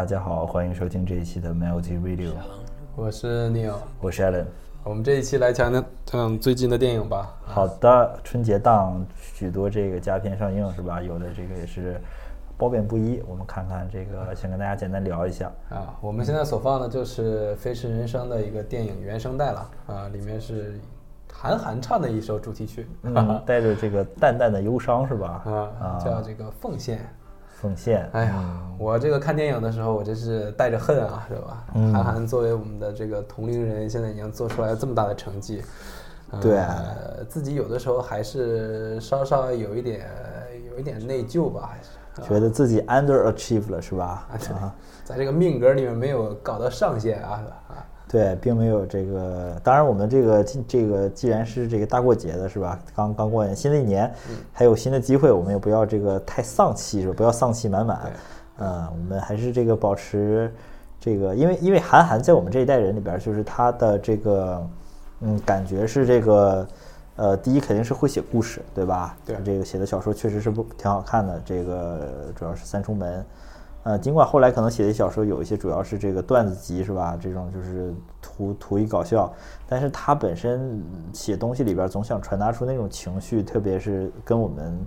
大家好，欢迎收听这一期的 Melody Radio，我是 Neil，我是 Allen。我们这一期来讲讲讲最近的电影吧。好的，春节档许多这个佳片上映是吧？有的这个也是褒贬不一，我们看看这个，先跟大家简单聊一下。啊，我们现在所放的就是《飞驰人生》的一个电影原声带了啊，里面是韩寒唱的一首主题曲，嗯，带着这个淡淡的忧伤是吧？啊，叫这个奉献。奉献。哎呀，我这个看电影的时候，我真是带着恨啊，是吧？韩寒作为我们的这个同龄人，现在已经做出来这么大的成绩，对，自己有的时候还是稍稍有一点有一点内疚吧，还是觉得自己 under achieve 了，是吧？啊，在这个命格里面没有搞到上限啊，啊。对，并没有这个。当然，我们这个这个既然是这个大过节的，是吧？刚刚过完新的一年，还有新的机会，我们也不要这个太丧气，是吧？不要丧气满满。嗯，我们还是这个保持这个，因为因为韩寒在我们这一代人里边，就是他的这个嗯，感觉是这个呃，第一肯定是会写故事，对吧？对，这个写的小说确实是不挺好看的。这个主要是三重门。呃，尽管后来可能写的小说有一些主要是这个段子集是吧？这种就是图图一搞笑，但是他本身写东西里边总想传达出那种情绪，特别是跟我们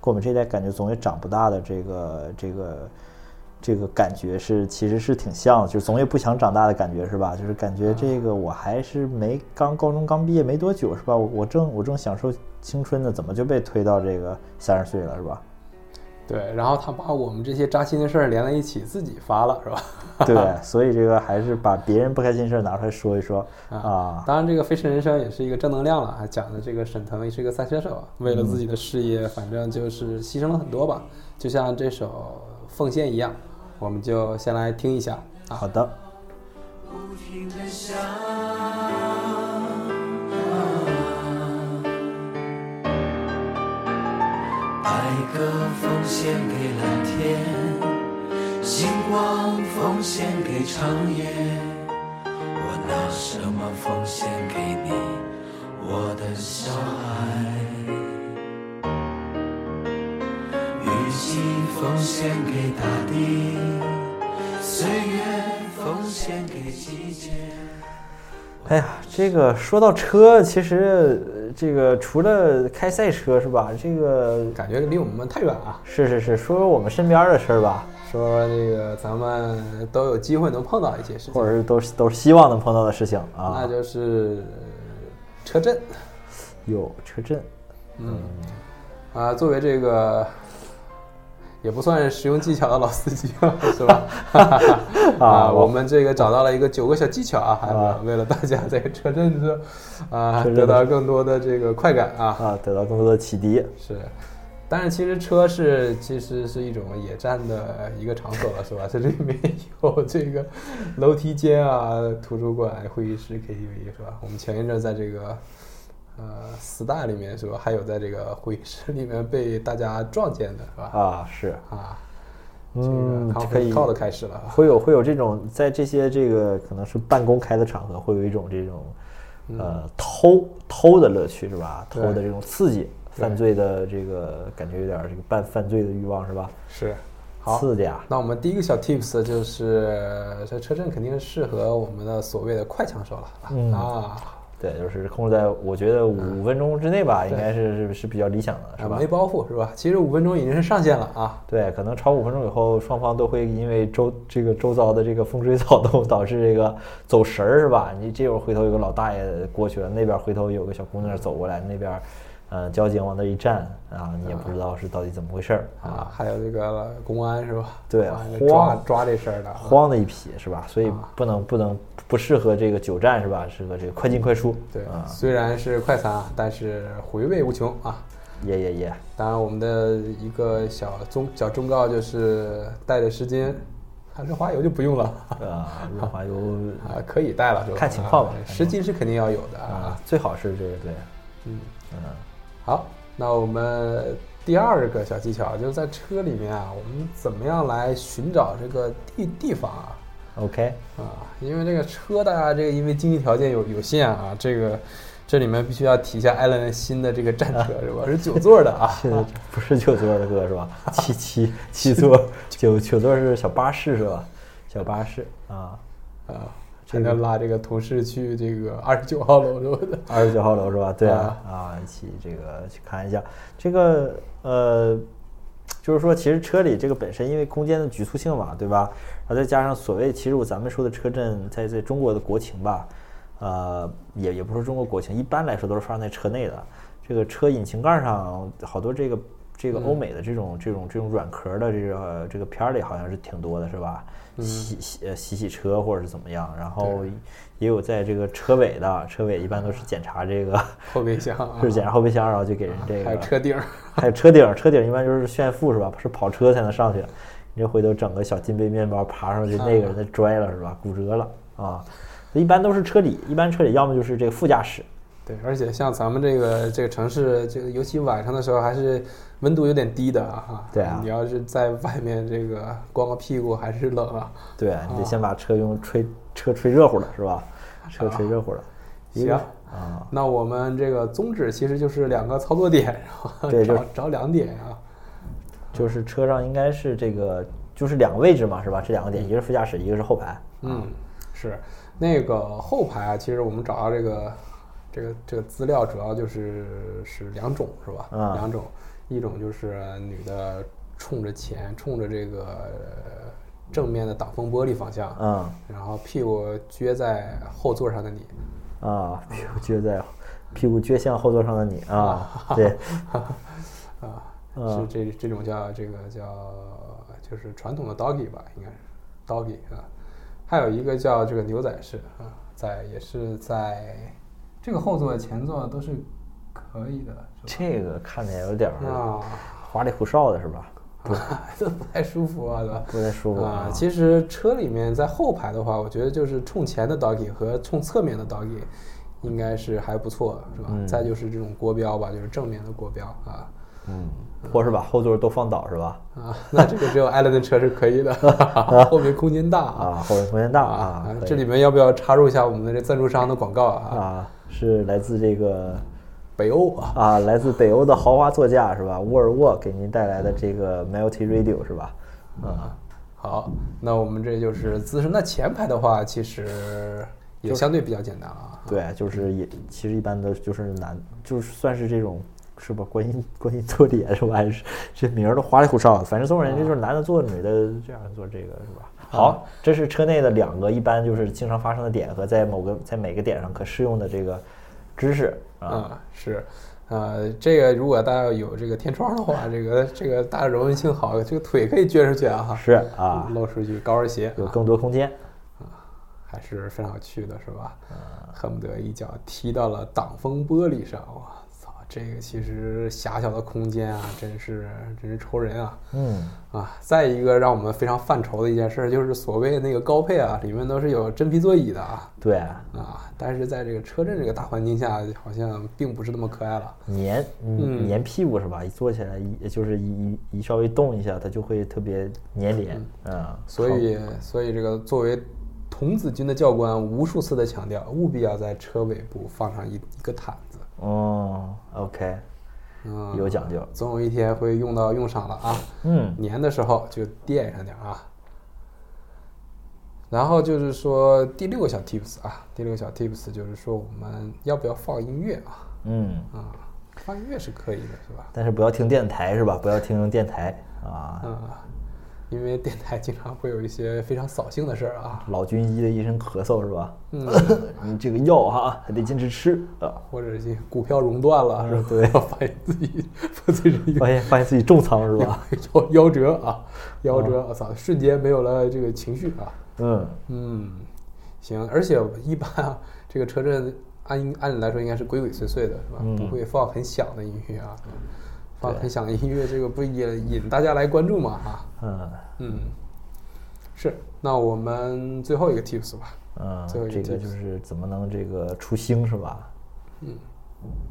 跟我们这代感觉总也长不大的这个这个这个感觉是其实是挺像的，就总也不想长大的感觉是吧？就是感觉这个我还是没刚高中刚毕业没多久是吧？我我正我正享受青春呢，怎么就被推到这个三十岁了是吧？对，然后他把我们这些扎心的事儿连在一起，自己发了，是吧？对，所以这个还是把别人不开心事儿拿出来说一说啊。当然，这个《飞驰人生》也是一个正能量了，还讲的这个沈腾也是一个赛车手，为了自己的事业，反正就是牺牲了很多吧。就像这首《奉献》一样，我们就先来听一下。好的。白鸽奉献给蓝天，星光奉献给长夜。我拿什么奉献给你，我的小孩？雨季奉献给大地，岁月奉献给季节。哎呀，这个说到车，其实。这个除了开赛车是吧？这个感觉离我们太远啊。是是是，说说我们身边的事儿吧。说说这个咱们都有机会能碰到一些事情，或者是都是都是希望能碰到的事情啊。那就是车震。有车震。嗯。啊，作为这个。也不算是使用技巧的老司机了，是吧？啊，我们这个找到了一个九个小技巧啊，还为了大家在车震子啊 得到更多的这个快感啊啊，得到更多的启迪。是，但是其实车是其实是一种野战的一个场所了，是吧？这里面有这个楼梯间啊、图书馆、会议室、KTV，是吧？我们前一阵在这个。呃，star 里面是吧？还有在这个会议室里面被大家撞见的是吧？啊，是啊，嗯，可以靠的开始了。会有会有这种在这些这个可能是半公开的场合，会有一种这种呃偷偷的乐趣是吧？偷的这种刺激，犯罪的这个感觉有点这个半犯罪的欲望是吧？是，好刺激啊！那我们第一个小 tips 就是这车震肯定适合我们的所谓的快枪手了啊。对，就是控制在我觉得五分钟之内吧，应该是是是比较理想的，是吧？没包袱，是吧？其实五分钟已经是上限了啊。对，可能超五分钟以后，双方都会因为周这个周遭的这个风吹草动导致这个走神儿，是吧？你这会儿回头有个老大爷过去了，那边回头有个小姑娘走过来，那边。呃，交警往那一站啊，你也不知道是到底怎么回事儿啊。还有这个公安是吧？对，抓抓这事儿的，慌的一批是吧？所以不能不能不适合这个久站是吧？适合这个快进快出。对，虽然是快餐啊，但是回味无穷啊。耶耶耶！当然，我们的一个小忠小忠告就是带着湿巾，润滑油就不用了啊。润滑油 啊，可以带了？看情况吧。湿巾是肯定要有的啊，最好是这个对，嗯嗯。好，那我们第二个小技巧就是在车里面啊，我们怎么样来寻找这个地地方啊？OK 啊，因为这个车大家这个因为经济条件有有限啊，这个这里面必须要提一下艾伦新的这个战车 是吧？是九座的啊，不是九座的哥是吧？七七七座九九座是小巴士是吧？小巴士啊，啊，还能拉这个同事去这个 二十九号楼是吧。二十九号楼是吧？对啊啊，啊，一起这个去看一下这个呃，就是说其实车里这个本身因为空间的局促性嘛，对吧？然后再加上所谓其实我咱们说的车震在在中国的国情吧，呃，也也不是中国国情，一般来说都是发生在车内的。这个车引擎盖上好多这个这个欧美的这种、这种这种软壳的这个这个片儿里好像是挺多的，是吧？洗洗呃洗洗车或者是怎么样，然后也有在这个车尾的，车尾一般都是检查这个 后备箱啊，是检查后备箱，然后就给人这个，还有车顶儿，还有车顶，车顶一般就是炫富是吧？是跑车才能上去，你这回头整个小金杯面包爬上去，那个人就摔了是吧？骨折了啊！一般都是车里，一般车里要么就是这个副驾驶，对，而且像咱们这个这个城市，这个尤其晚上的时候，还是温度有点低的啊。对啊你要是在外面这个光个屁股还是冷啊。对你得先把车用吹车吹热乎了是吧？车吹热乎了，行啊，那我们这个宗旨其实就是两个操作点，然后找找两点啊。就是车上应该是这个就是两个位置嘛是吧？这两个点，一个是副驾驶，一个是后排。嗯，是那个后排啊，其实我们找到这个这个这个资料，主要就是是两种是吧？嗯两种，一种就是女的冲着前，冲着这个呃正面的挡风玻璃方向，嗯然后屁股撅在后座上的你，啊，屁股撅在屁股撅向后座上的你啊，对，啊，嗯是这这种叫这个叫就是传统的 doggy 吧，应该是 doggy 啊，还有一个叫这个牛仔式啊，在也是在这个后座前座都是可以的，是这个看着有点？儿啊，花里胡哨的是吧？这不太舒服啊，对吧？不太舒服啊，其实车里面在后排的话，我觉得就是冲前的 doggy 和冲侧面的 doggy 应该是还不错，是吧？嗯再就是这种国标吧，就是正面的国标啊。嗯，或是把后座都放倒是吧？啊，那这个只有艾伦的车是可以的，后面空间大啊，后面空间大啊啊，这里面要不要插入一下我们的这赞助商的广告啊？啊是来自这个北欧啊，啊来自北欧的豪华座驾是吧？沃尔沃给您带来的这个 Multi Radio 是吧？啊，好，那我们这就是姿势。那前排的话，其实也相对比较简单了啊。对，就是也其实一般的就是男，就是算是这种是吧？观音观音坐脸是吧？还是这名儿都花里胡哨的，反正总而言之就是男的坐女的这样做这个是吧？好，这是车内的两个一般就是经常发生的点和在某个在每个点上可适用的这个知识啊。啊，是，呃，这个如果大家有这个天窗的话，这个这个大家柔韧性好，这个腿可以撅出去啊，是啊，露出去高跟鞋，有更多空间。啊。还是非常有趣的，是吧？嗯恨不得一脚踢到了挡风玻璃上，我操，这个其实狭小的空间啊，真是真是愁人啊！嗯，啊，再一个让我们非常犯愁的一件事，就是所谓那个高配啊，里面都是有真皮座椅的啊，对，啊，但是在这个车震这个大环境下，好像并不是那么可爱了。粘嗯粘屁股是吧？一坐起来一就是一一一稍微动一下，它就会特别粘连。嗯，所以，所以这个作为童子军的教官，无数次的强调，务必要在车尾部放上一一个毯哦，OK，嗯，有讲究。总有一天会用到用上了啊。嗯粘的时候就垫上点啊。然后就是说第六个小 tips 啊，第六个小 tips 就是说我们要不要放音乐啊？嗯，啊，放音乐是可以的，是吧？但是不要听电台是吧？不要听电台啊。啊，因为电台经常会有一些非常扫兴的事儿啊，老军医的一声咳嗽是吧？嗯，你这个药哈还得坚持吃啊。或者是股票熔断了，是吧？对 发现自己发现自己发现发现自己重仓是吧？夭夭折啊，夭折，我操，瞬间没有了这个情绪啊。嗯，嗯，行，而且一般啊，这个车震按按理来说应该是鬼鬼祟祟的，是吧？嗯不会放很响的音乐啊，放对很响的音乐，这个不也引大家来关注嘛？哈，嗯嗯，是。那我们最后一个 tips 吧。嗯，最后一个这个就是怎么能这个出星是吧？嗯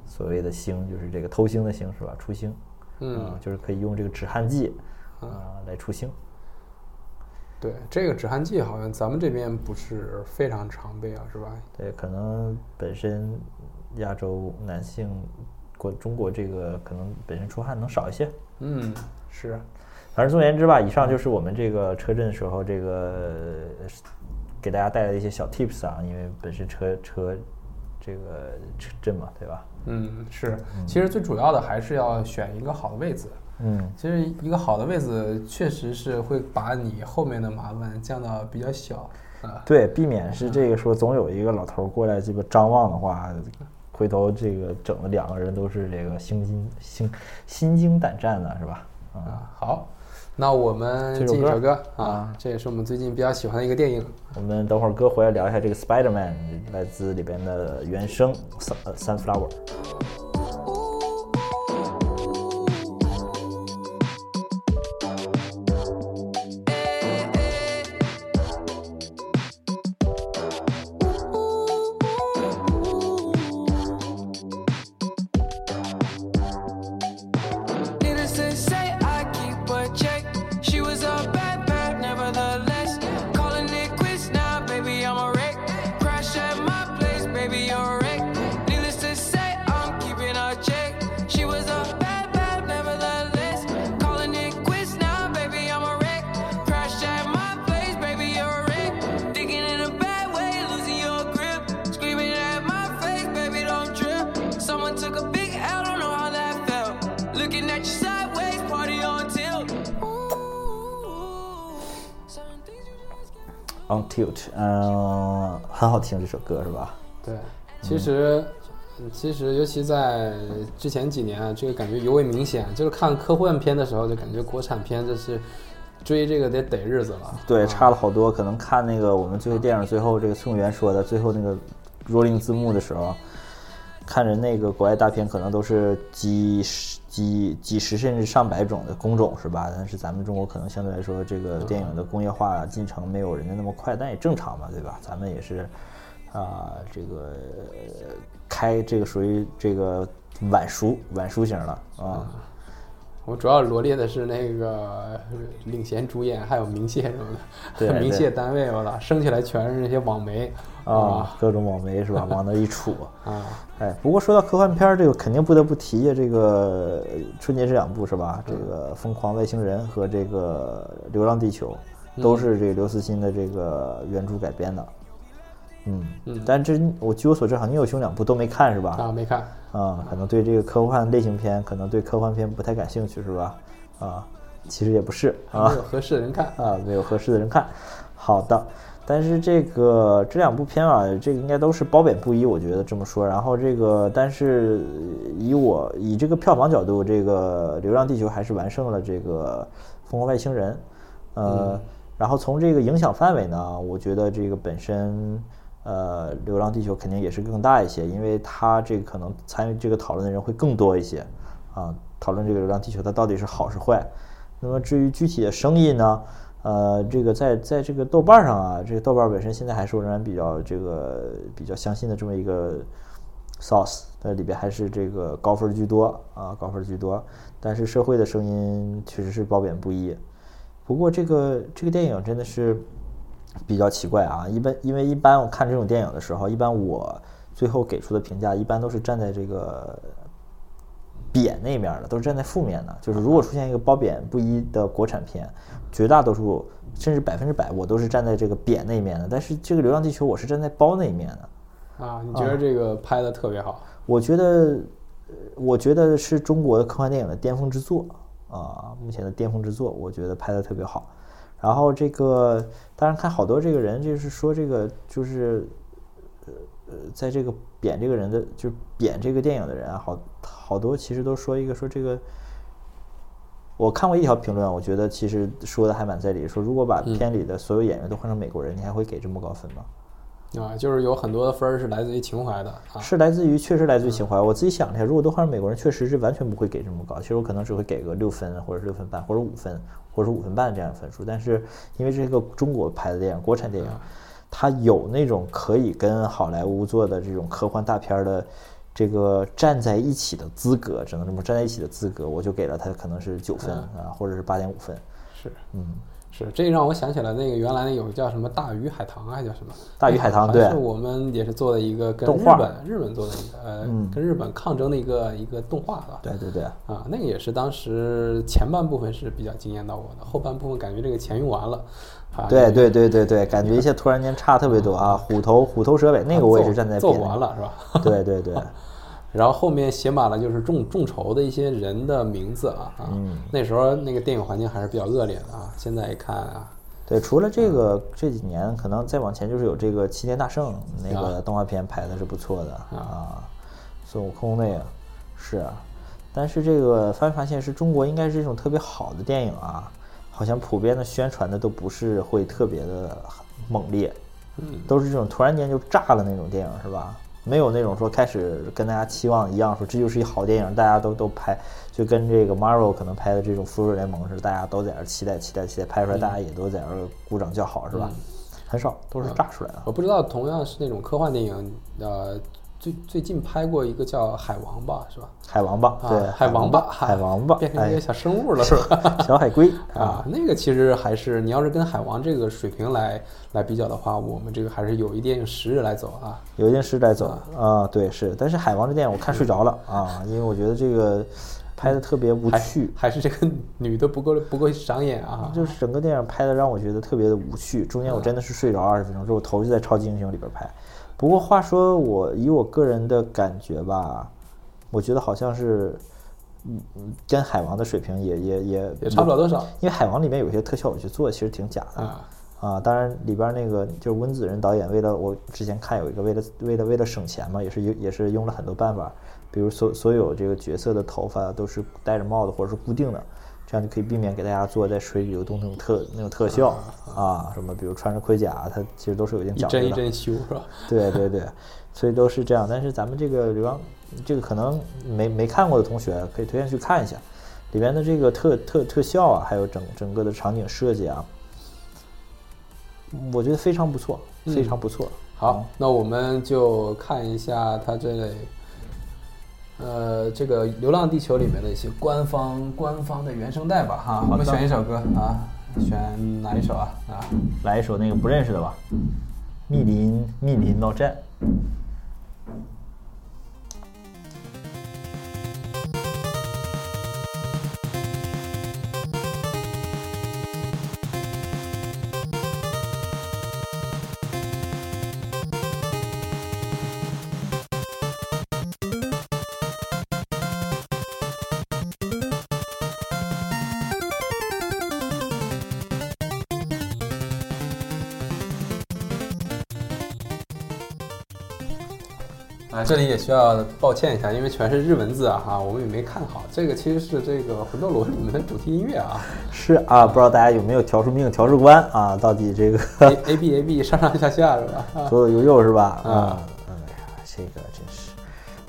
所谓的星就是这个偷星的星是吧？出星，嗯啊，就是可以用这个止汗剂啊来出星。对，这个止汗剂好像咱们这边不是非常常备啊，是吧？对，可能本身亚洲男性国中国这个可能本身出汗能少一些。嗯，是。反正总而言之吧，以上就是我们这个车震时候这个给大家带来的一些小 tips 啊，因为本身车车这个车震嘛，对吧？嗯，是，其实最主要的还是要选一个好的位置。嗯，其实一个好的位置确实是会把你后面的麻烦降到比较小啊。对，避免是这个说总有一个老头儿过来这个张望的话，回头这个整的两个人都是这个心惊心心惊胆战的，是吧？啊，啊，好，那我们这首歌进一首歌啊啊，这也是我们最近比较喜欢的一个电影。我们等会儿哥回来聊一下这个 Spider-Man 来自里边的原声 Sun 呃 Sunflower。On Tilt，嗯、很好听这首歌是吧？对，其实，嗯其实尤其在之前几年啊，这个感觉尤为明显。就是看科幻片的时候，就感觉国产片这是追这个得逮日子了。对，啊差了好多。可能看那个我们最后电影最后这个崔永元说的最后那个 rolling 字幕的时候，看着那个国外大片可能都是几十几几十甚至上百种的工种是吧？但是咱们中国可能相对来说这个电影的工业化进程没有人家那么快，但也正常嘛，对吧？咱们也是啊、这个呃开这个属于这个晚熟晚熟型了啊。我主要罗列的是那个领衔主演，还有明谢什么对的。明对谢单位，我操，升起来全是那些网媒啊，各种网媒是吧？往那一杵，啊！哎，不过说到科幻片儿，这个肯定不得不提呀，这个春节这两部是吧？这个《疯狂外星人》和这个《流浪地球》，都是这个刘慈欣的这个原著改编的。嗯，嗯嗯但这我据我所知，好像你有兄两部都没看是吧？啊，没看。啊，可能对这个科幻类型片，可能对科幻片不太感兴趣是吧？啊，其实也不是啊没有合适的人看。啊，没有合适的人看。好的，但是这个这两部片啊，这个应该都是褒贬不一，我觉得这么说。然后这个，但是以我以这个票房角度，这个《流浪地球》还是完胜了这个《疯狂外星人》。呃，然后从这个影响范围呢，我觉得这个本身。呃，《流浪地球》肯定也是更大一些，因为它这个可能参与这个讨论的人会更多一些啊。讨论这个《流浪地球》它到底是好是坏。那么至于具体的声音呢，呃，这个在在这个豆瓣上啊，这个豆瓣本身现在还是我仍然比较这个比较相信的这么一个 source，在里边还是这个高分居多啊，高分居多。但是社会的声音确实是褒贬不一。不过这个这个电影真的是比较奇怪啊，一般因为一般我看这种电影的时候，一般我最后给出的评价一般都是站在这个贬那面儿的，都是站在负面的。就是如果出现一个褒贬不一的国产片，绝大多数甚至百分之百我都是站在这个贬那一面的。但是这个《流浪地球》我是站在褒那一面的。啊，你觉得这个拍的特别好？我觉得，呃我觉得是中国的科幻电影的巅峰之作啊，目前的巅峰之作，我觉得拍的特别好。然后这个，当然看好多这个人就是说这个就是，呃呃，在这个贬这个人的，就是贬这个电影的人啊，好好多其实都说一个说这个。我看过一条评论，我觉得其实说的还蛮在理，说如果把片里的所有演员都换成美国人，你还会给这么高分吗？啊，就是有很多的分儿是来自于情怀的啊。是来自于，确实来自于情怀。我自己想了一下，如果都换成美国人，确实是完全不会给这么高。其实我可能只会给个六分，或者六分半，或者五分，或者五分半这样的分数。但是因为这是个中国拍的电影，国产电影，它有那种可以跟好莱坞做的这种科幻大片的这个站在一起的资格，只能这么站在一起的资格，我就给了它可能是九分啊，或者是八点五分。是，嗯，是，这让我想起了那个原来那有个叫什么大鱼海棠啊还叫什么？大鱼海棠对是我们也是做的一个跟日本日本做的一个呃，嗯跟日本抗争的一个一个动画吧。对对对，啊，那个也是当时前半部分是比较惊艳到我的，后半部分感觉这个钱用完了，啊，对对对对对，感觉一下突然间差特别多啊！虎头虎头蛇尾那个我也是站在做完了是吧？对对对，然后后面写满了就是众众筹的一些人的名字啊啊，嗯。那时候那个电影环境还是比较恶劣的啊，现在一看啊，对，除了这个这几年，可能再往前就是有这个齐天大圣那个动画片拍的是不错的啊，孙悟空那个是啊，但是这个发没发现是中国应该是这种特别好的电影啊，好像普遍的宣传的都不是会特别的猛烈，嗯，都是这种突然间就炸了那种电影是吧？没有那种说开始跟大家期望一样，说这就是一好电影，大家都都拍，就跟这个 Marvel 可能拍的这种复仇者联盟似的，大家都在那期待期待期待，拍出来大家也都在那儿鼓掌叫好是吧？很少都是炸出来的。我不知道同样是那种科幻电影，呃，最最近拍过一个叫《海王》吧，是吧？海王吧，啊对，海王吧，海王八，哎变成一个，小生物了，是吧？小海龟啊，那个其实还是你要是跟海王这个水平来来比较的话，我们这个还是有一定时日来走啊。有一定时日来走啊，对是，但是海王这电影我看睡着了啊，因为我觉得这个拍的特别无趣，还是这个女的不够不够赏眼啊。就是整个电影拍的让我觉得特别的无趣，中间我真的是睡着二十分钟，之后我头就在超级英雄里边拍。不过话说我以我个人的感觉吧，我觉得好像是，嗯，嗯跟海王的水平也也也也差不了多少因为海王里面有些特效我觉得做的其实挺假的。啊。啊，当然里边那个就是温子仁导演，为了我之前看有一个为了为了为了省钱嘛，也是用也是用了很多办法，比如所所有这个角色的头发都是戴着帽子或者是固定的，这样就可以避免给大家做在水里流动那种特那种特效啊，什么比如穿着盔甲，它其实都是有一定讲究的。帧一帧修是吧？对对对，所以都是这样。但是咱们这个流浪，这个可能没没看过的同学可以推荐去看一下，里边的这个特特特效啊，还有整整个的场景设计啊，我觉得非常不错，非常不错。好，那我们就看一下它这类，呃，这个《流浪地球》里面的一些官方官方的原声带吧，哈，我们选一首歌啊，选哪一首啊？啊，来一首那个不认识的吧，《密林密林闹战》。啊，这里也需要抱歉一下，因为全是日文字啊，哈，我们也没看好。这个其实是这个《魂斗罗》里面的主题音乐啊 是啊，不知道大家有没有调出命调出关啊？到底这个，A A B A B 上上下下是吧？啊左左右右是吧？啊啊，哎呀，这个真是，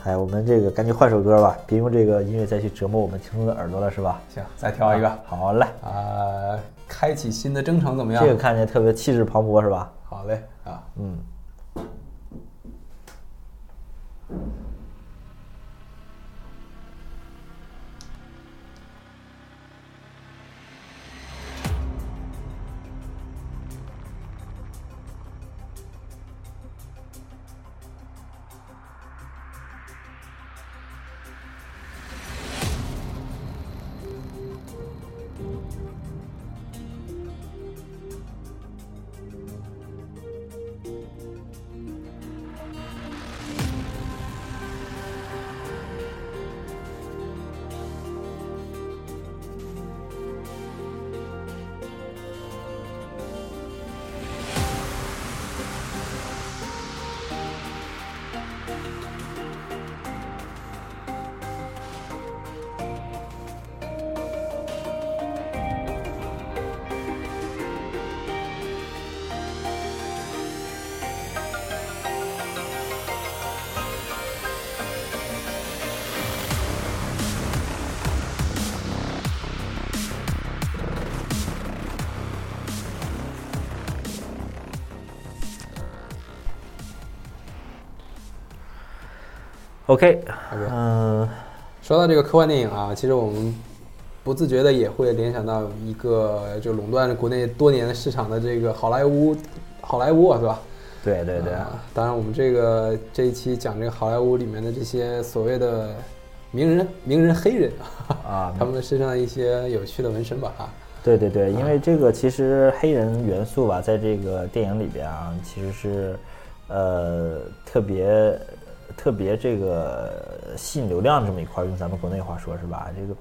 哎，我们这个赶紧换首歌吧，别用这个音乐再去折磨我们听众的耳朵了，是吧？行，再挑一个好嘞，啊，开启新的征程怎么样？这个看起来特别气势磅礴，是吧？好嘞啊，嗯。OK，嗯、说到这个科幻电影啊，其实我们不自觉的也会联想到一个就垄断国内多年的市场的这个好莱坞，好莱坞啊是吧？对对对，啊，当然我们这个这一期讲这个好莱坞里面的这些所谓的名人、名人黑人啊他们的身上的一些有趣的纹身吧啊。对对对，因为这个其实黑人元素吧，在这个电影里边啊，其实是呃特别特别这个吸引流量这么一块儿，用咱们国内话说是吧？这个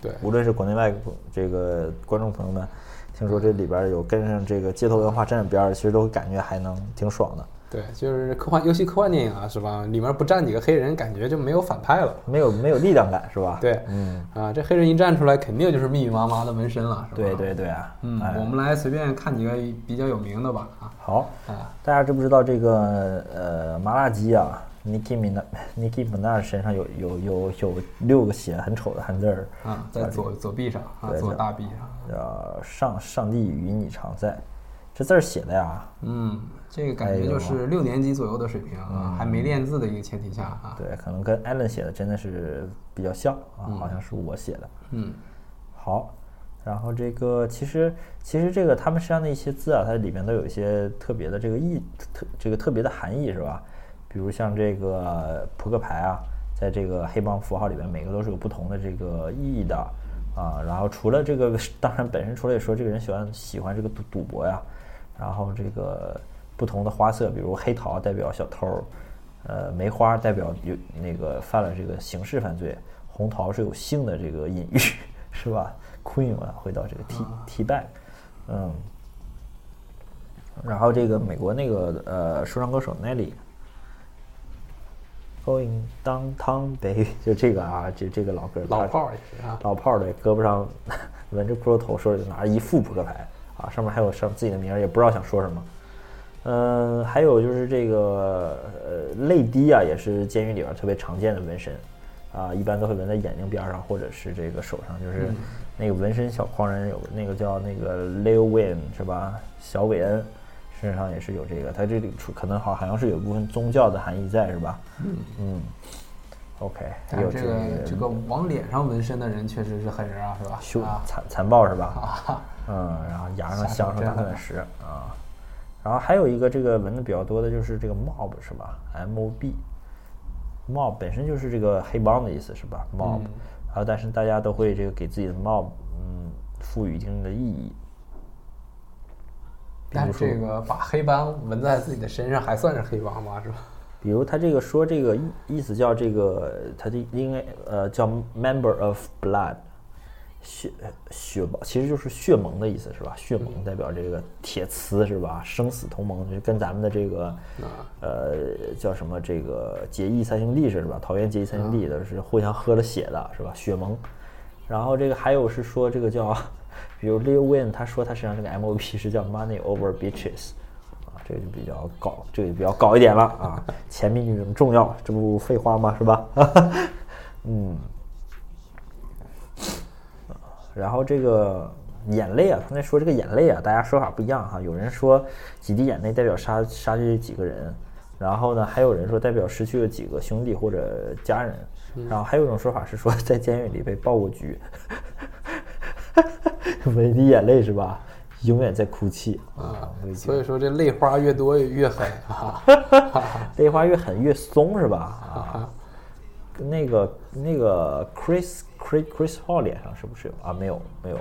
对，无论是国内外这个观众朋友们，听说这里边有跟上这个街头文化沾点边儿，其实都感觉还能挺爽的。对，就是科幻，尤其科幻电影啊，是吧？里面不站几个黑人，感觉就没有反派了。没有没有力量感是吧？对，嗯，啊，这黑人一站出来，肯定就是密密麻麻的纹身了，是吧？对对对啊，嗯，哎我们来随便看几个比较有名的吧啊好，啊，大家知不知道这个呃麻辣鸡啊，Nicki Minaj Nicki Minaj 身上有有有有六个写很丑的汉字儿，啊，在左左臂上啊，左大臂上，呃，上上帝与你常在，这字儿写的呀，嗯，这个感觉就是六年级左右的水平啊，还没练字的一个前提下啊，对，可能跟 Allen 写的真的是比较像啊，好像是我写的。嗯，好，然后这个其实其实这个他们身上的一些字啊，它里面都有一些特别的这个意特这个特别的含义是吧？比如像这个扑克牌啊，在这个黑帮符号里边，每个都是有不同的这个意义的啊。然后除了这个，当然本身除了也说这个人喜欢喜欢这个赌赌博呀，然后这个不同的花色，比如黑桃代表小偷，呃，梅花代表有那个犯了这个刑事犯罪，红桃是有性的这个隐喻，是吧？Queen 啊，回到这个 T T back，嗯，然后这个美国那个呃说唱歌手 Nelly。Going downtown baby，就这个啊，这这个老歌，他老炮儿也是啊，老炮儿对，胳膊上纹着骷髅头，手里拿着一副扑克牌啊，上面还有上自己的名儿，也不知道想说什么。嗯，还有就是这个呃泪滴啊，也是监狱里边特别常见的纹身啊，一般都会纹在眼睛边儿上或者是这个手上，就是那个纹身小狂人有那个叫那个 Leo Wayne 是吧？小韦恩身上也是有这个，它这里出可能好好像是有一部分宗教的含义在是吧？嗯嗯 OK，还有这个这个往脸上纹身的人确实是狠人啊，是吧？凶啊残残暴是吧？啊，嗯，然后牙上镶上大钻石啊，然后还有一个这个纹的比较多的就是这个 mob 是吧？M O B，mob 本身就是这个黑帮的意思是吧？mob，、然后但是大家都会这个给自己的 mob 嗯赋予一定的意义。这个把黑帮纹在自己的身上，还算是黑帮吗？是吧？比如他这个说这个意意思叫这个，他就应该呃叫 member of blood，血血盟其实就是血盟的意思是吧？血盟代表这个铁磁是吧？生死同盟，就是跟咱们的这个呃叫什么这个结义三兄弟是吧？桃园结义三兄弟的是互相喝了血的是吧？血盟。然后这个还有是说这个叫，比如 Lil Wayne 他说他身上这个 M O P 是叫 money over bitches。啊，这个就比较搞，这个就比较搞一点了啊。钱比女人重要，这不废话吗？是吧？嗯。然后这个眼泪啊，刚才说这个眼泪啊，大家说法不一样哈。有人说几滴眼泪代表杀杀去几个人，然后呢，还有人说代表失去了几个兄弟或者家人，然后还有一种说法是说在监狱里被爆过菊，闻一滴眼泪是吧？永远在哭泣啊！所以说这泪花越多越狠啊！泪花越狠越松是吧？啊，跟那个那个 Chris Chris Chris Paul 脸上是不是有啊？没有没有，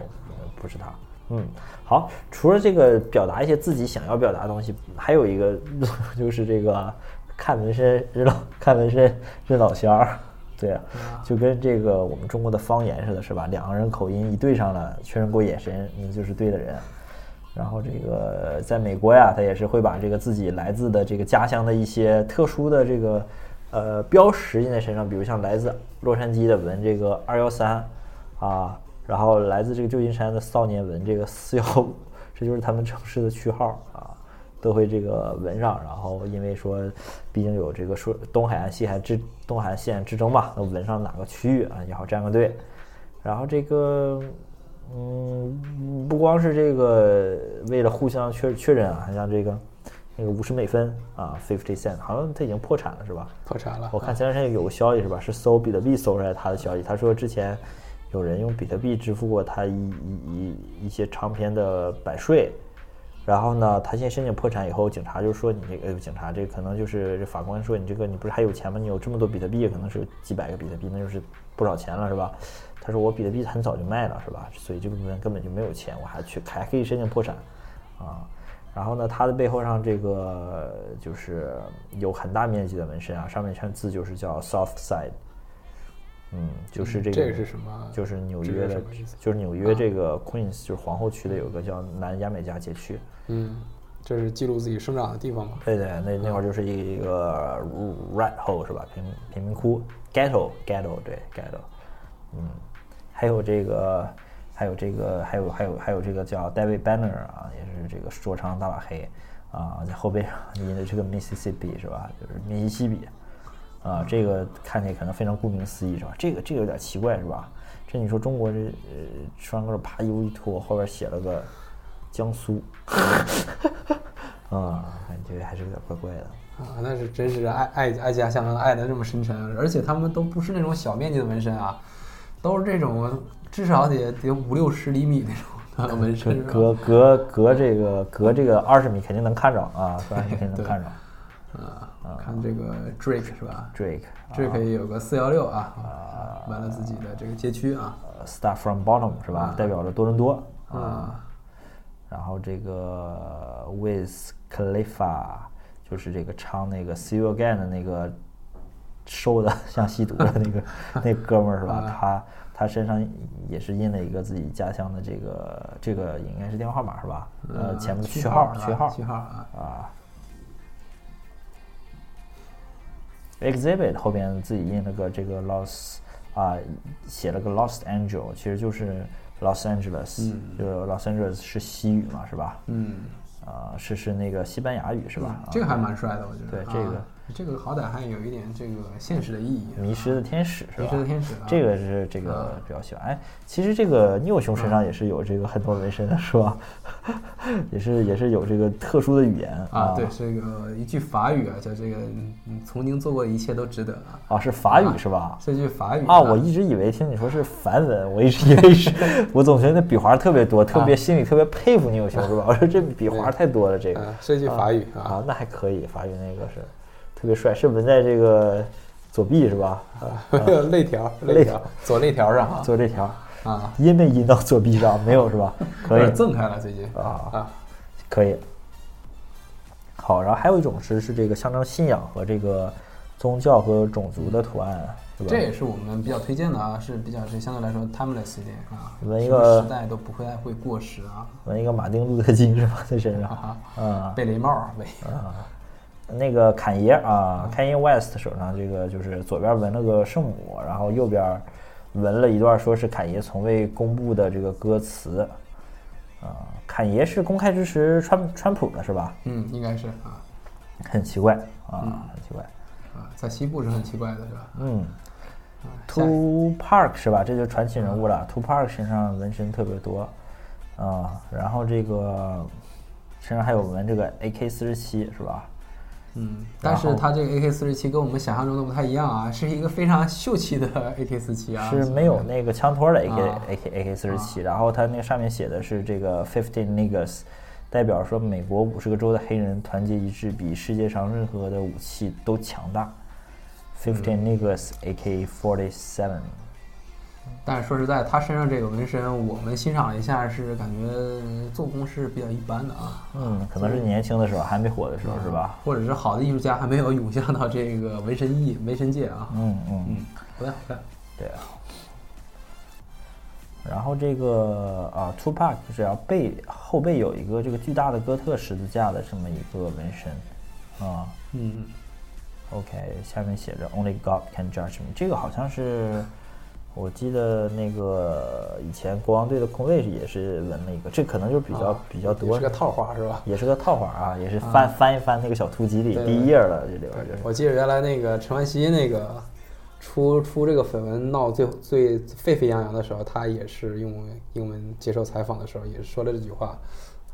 不是他。嗯，好，除了这个表达一些自己想要表达的东西，还有一个 就是这个看纹身认老看纹身认老乡儿。对啊，就跟这个我们中国的方言似的，是吧？两个人口音一对上了，确认过眼神，你就是对的人。然后这个在美国呀，他也是会把这个自己来自的这个家乡的一些特殊的这个呃标识印在身上，比如像来自洛杉矶的纹这个二幺三啊，然后来自这个旧金山的少年纹这个四幺五，这就是他们城市的区号啊，都会这个纹上。然后因为说，毕竟有这个说东海岸西海之东海岸西海岸之争嘛，那纹上哪个区域啊也好站个队。然后这个。嗯，不光是这个为了互相确确认啊，还像这个那个五十美分啊，fifty cent，好像他已经破产了是吧？破产了我看前段时间有个消息是吧？是搜比特币搜出来他的消息，他说之前有人用比特币支付过他一一一一些长篇的版税，然后呢，他现在申请破产以后，警察就说你这个，呃警察这可能就是这法官说你这个你不是还有钱吗？你有这么多比特币，可能是几百个比特币，那就是不少钱了，是吧？他说我比特币很早就卖了，是吧？所以这部分根本就没有钱，我还去还可以申请破产，啊。然后呢，他的背后上这个就是有很大面积的纹身啊，上面全字就是叫 South Side，嗯，就是这个，这个是什么就是纽约的就是纽约这个 Queens，就是皇后区的有个叫南牙买加街区。嗯，这是记录自己生长的地方嘛？对对，那那会儿就是一个 rat hole 是吧？贫贫民窟，ghetto ghetto 对 ghetto，嗯，还有这个，还有这个，还有还有还有这个叫 David Banner 啊，也是这个说唱大把黑啊，在后背上印的这个 Mississippi 是吧？就是密西西比啊，这个看起来可能非常顾名思义是吧？这个这个有点奇怪是吧？这你说中国这呃双个啪衣服一脱，后边写了个江苏，啊，感觉还是有点怪怪的。啊，那是真是爱爱爱家乡，爱的这么深沉，而且他们都不是那种小面积的纹身啊，都是这种至少得得五六十厘米那种的纹身，隔隔隔这个隔这个二十米肯定能看着啊，隔 二十米肯定能看着。啊，看这个 Drake 是吧 Drake？Drake 有个四幺六啊，啊纹了自己的这个街区啊，呃，Start from bottom 是吧？代表着多伦多啊。啊，然后这个 Wiz Khalifa 就是这个唱那个 See You Again 的那个瘦的像吸毒的那个 那哥们儿是吧？他他身上也是印了一个自己家乡的这个这个应该是电话号码是吧？呃，前面的序号序号序号啊，啊。Exhibit 后边自己印了个这个 Los 啊，写了个 Lost Angeles，其实就是 Los Angeles，、就是 Los Angeles 是西语嘛，是吧？嗯，啊，是是那个西班牙语是吧？啊这个还蛮帅的，我觉得。对这个啊这个好歹还有一点这个现实的意义。迷失的天使是吧？迷失的天使啊这个是这个比较喜欢。哎，其实这个缪兄身上也是有这个很多纹身的，是吧？也是也是有这个特殊的语言啊，对，这个一句法语啊，叫这个嗯曾经做过的一切都值得啊，啊，是法语是吧？这句法语啊，我一直以为听你说是梵文，我一直以为是，我总觉得那笔划特别多，特别心里特别佩服缪兄是吧？我说这笔划太多了，这个啊，是一句法语啊，啊，那还可以，法语那个是特别帅，是纹在这个左臂是吧？啊，肋条肋 肋条左肋条上啊左肋条啊，阴没阴到左臂上？没有是吧？可以有点赠开了最近啊啊，可以。好，然后还有一种是是这个象征信仰和这个宗教和种族的图案，是吧？这也是我们比较推荐的啊，是比较是相对来说 timeless 一点啊，什纹一个么时代都不会会过时啊，纹一个马丁路德金是吧？在身上啊。贝雷帽儿喂，那个坎爷啊，，Kanye West 手上这个就是左边纹了个圣母，然后右边纹了一段说是坎爷从未公布的这个歌词。啊，坎爷是公开支持川川普的是吧？嗯，应该是啊很奇怪啊，很奇怪。啊，在西部是很奇怪的是吧？嗯，Two Park 是吧？这就是传奇人物了。Two Park 身上纹身特别多啊，然后这个身上还有纹这个 AK 四十七是吧？嗯，但是它这个 AK 四十七跟我们想象中的不太一样啊，是一个非常秀气的 AK 四七啊，是没有那个枪托的 AK、啊 AK AK 四十七，然后它那个上面写的是这个 fifteen niggers，代表说美国五十个州的黑人团结一致，比世界上任何的武器都强大。Fifteen 嗯 Niggas AK forty seven，但是说实在，他身上这个纹身，我们欣赏了一下，是感觉做工是比较一般的啊，嗯，可能是年轻的时候还没火的时候是吧？或者是好的艺术家还没有涌向到这个纹身艺纹身界啊，嗯嗯嗯，不太好看。对啊。然后这个啊，Tupac 就是要背后背有一个这个巨大的哥特十字架的这么一个纹身，啊嗯，，OK，下面写着 Only God can judge me，这个好像是我记得那个以前国王队的空位也是纹了一个，这可能就比较、啊比较多是个套话是吧？也是个套话啊，也是翻、翻一翻那个小图集里第一页了，这里边就是我记得原来那个陈冠希那个出出这个绯闻闹最最沸沸扬扬的时候，他也是用英文接受采访的时候也是说了这句话，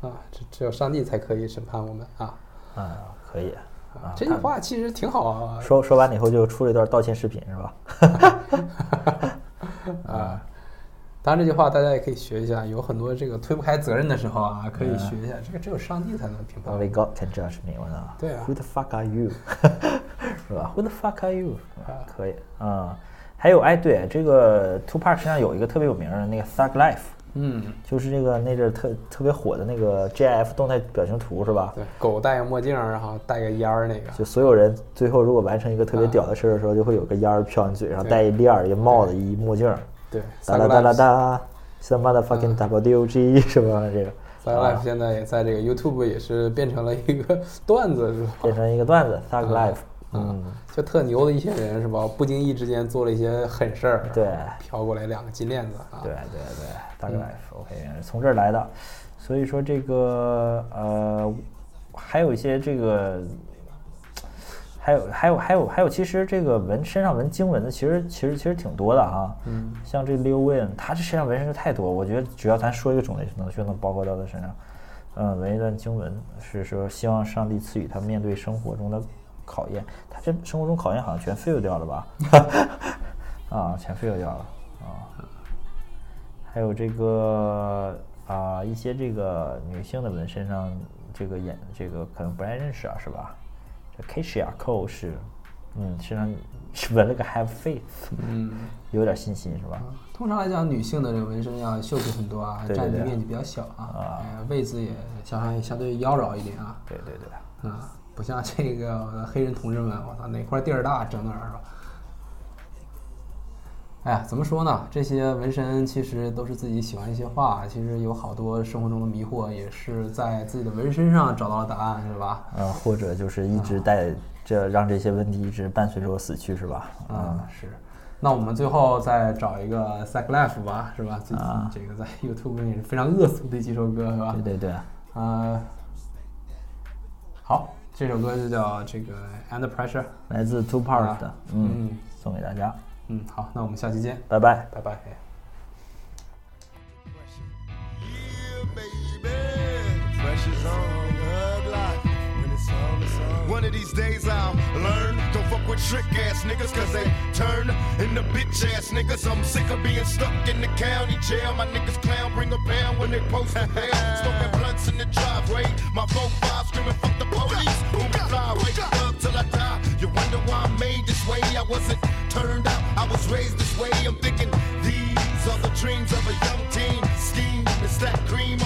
啊，只只有上帝才可以审判我们啊。啊，可以啊，这句话其实挺好啊，说说完了以后就出了一段道歉视频是吧？啊，当然，这句话大家也可以学一下，有很多这个推不开责任的时候啊，可以学一下。这个只有上帝才能评判我 Only。God can judge me，我操！对啊 Who the fuck are you？是吧？Who the fuck are you？可以啊、还有哎，对，这个 Two Pack 身上有一个特别有名的那个 Thug Life，嗯，就是这个那阵儿特特别火的那个 GIF 动态表情图是吧？对，狗戴个墨镜儿，然后戴个烟儿那个。就所有人最后如果完成一个特别屌的事儿的时候，就会有个烟儿飘你嘴上，戴一链儿、一帽子、一墨镜儿，对哒啦哒啦 Thug Life 哒，some motherfucking WG 是吧？这个 Thug Life 现在也在这个 YouTube 也是变成了一个段子，是吧？变成一个段子，Thug Life，嗯，就特牛的一些人是吧？不经意之间做了一些狠事儿，对飘过来两个金链子啊。对对对原来是从这儿来的。所以说这个呃，还有一些这个，还有还有还有还有，其实这个纹身上纹经文的，其实其实其实挺多的啊。嗯，像这 Lil Wayne，他这身上纹身就太多，我觉得只要咱说一个种类，能就能包括到他身上。嗯，纹一段经文是说希望上帝赐予他面对生活中的考验，他这生活中考验好像全 fail 掉了吧？啊，全 fail 掉了啊。还有这个啊，一些这个女性的纹身上，这个眼这个可能不太认识啊，是吧？这 Keisha Cole 是，嗯，身上是纹了个 Have Faith，嗯，有点信心是吧？通常来讲，女性的这个纹身要秀气很多啊，占地面积比较小啊，呃位置也相对相对妖娆一点啊，对对对。啊，不像这个黑人同志们，我操，哪块地儿大整哪儿是吧？哎呀，怎么说呢？这些纹身其实都是自己喜欢一些画，其实有好多生活中的迷惑也是在自己的纹身上找到了答案，是吧？嗯，或者就是一直带这让这些问题一直伴随着我死去，是吧？嗯，是。那我们最后再找一个 Sack Life 吧，是吧？最近啊这个在 YouTube 上也是非常恶俗的几首歌，是吧？对对对，呃，好，这首歌就叫这个 Under Pressure。来自 Two Parts 的啊，嗯嗯，送给大家，嗯，好，那我们下期见，拜拜。拜拜。Yeah, baby. Pressure's on, One of these days I'll learn. Don't fuck with trick ass niggas, cause they turn into bitch ass niggas. I'm sick of being stuck in the county jail. My niggas clown, bring a pound when they post a bail. Smoking blunts in the driveway. My 4-5 screaming, fuck the police. Boom, fly away, thug till I die. You wonder why I'm made this way? I wasn't turned out, I was raised this way. I'm thinking these are the dreams of a young teen. Scheme and stack cream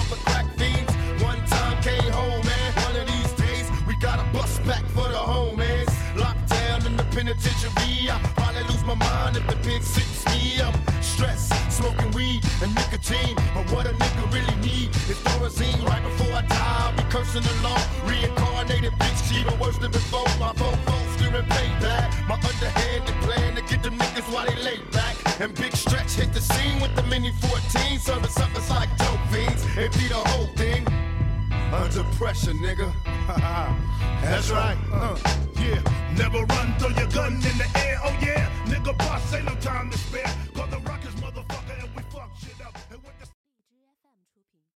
penitentiary. I probably lose my mind if the pig sits me. I'm stressed, smoking weed and nicotine. But what a nigga really need is Thorazine. Right before I die, I'll be cursing the law. Reincarnated bitch, even worse than before. My phone phone screaming payback. My underhanded plan to get them niggas while they lay back. And Big Stretch hit the scene with the mini 14, serving suckers pressure, nigga. That's right. Uh, yeah, never run, throw your gun in the air. Oh yeah, nigga, boss ain't no time to spare.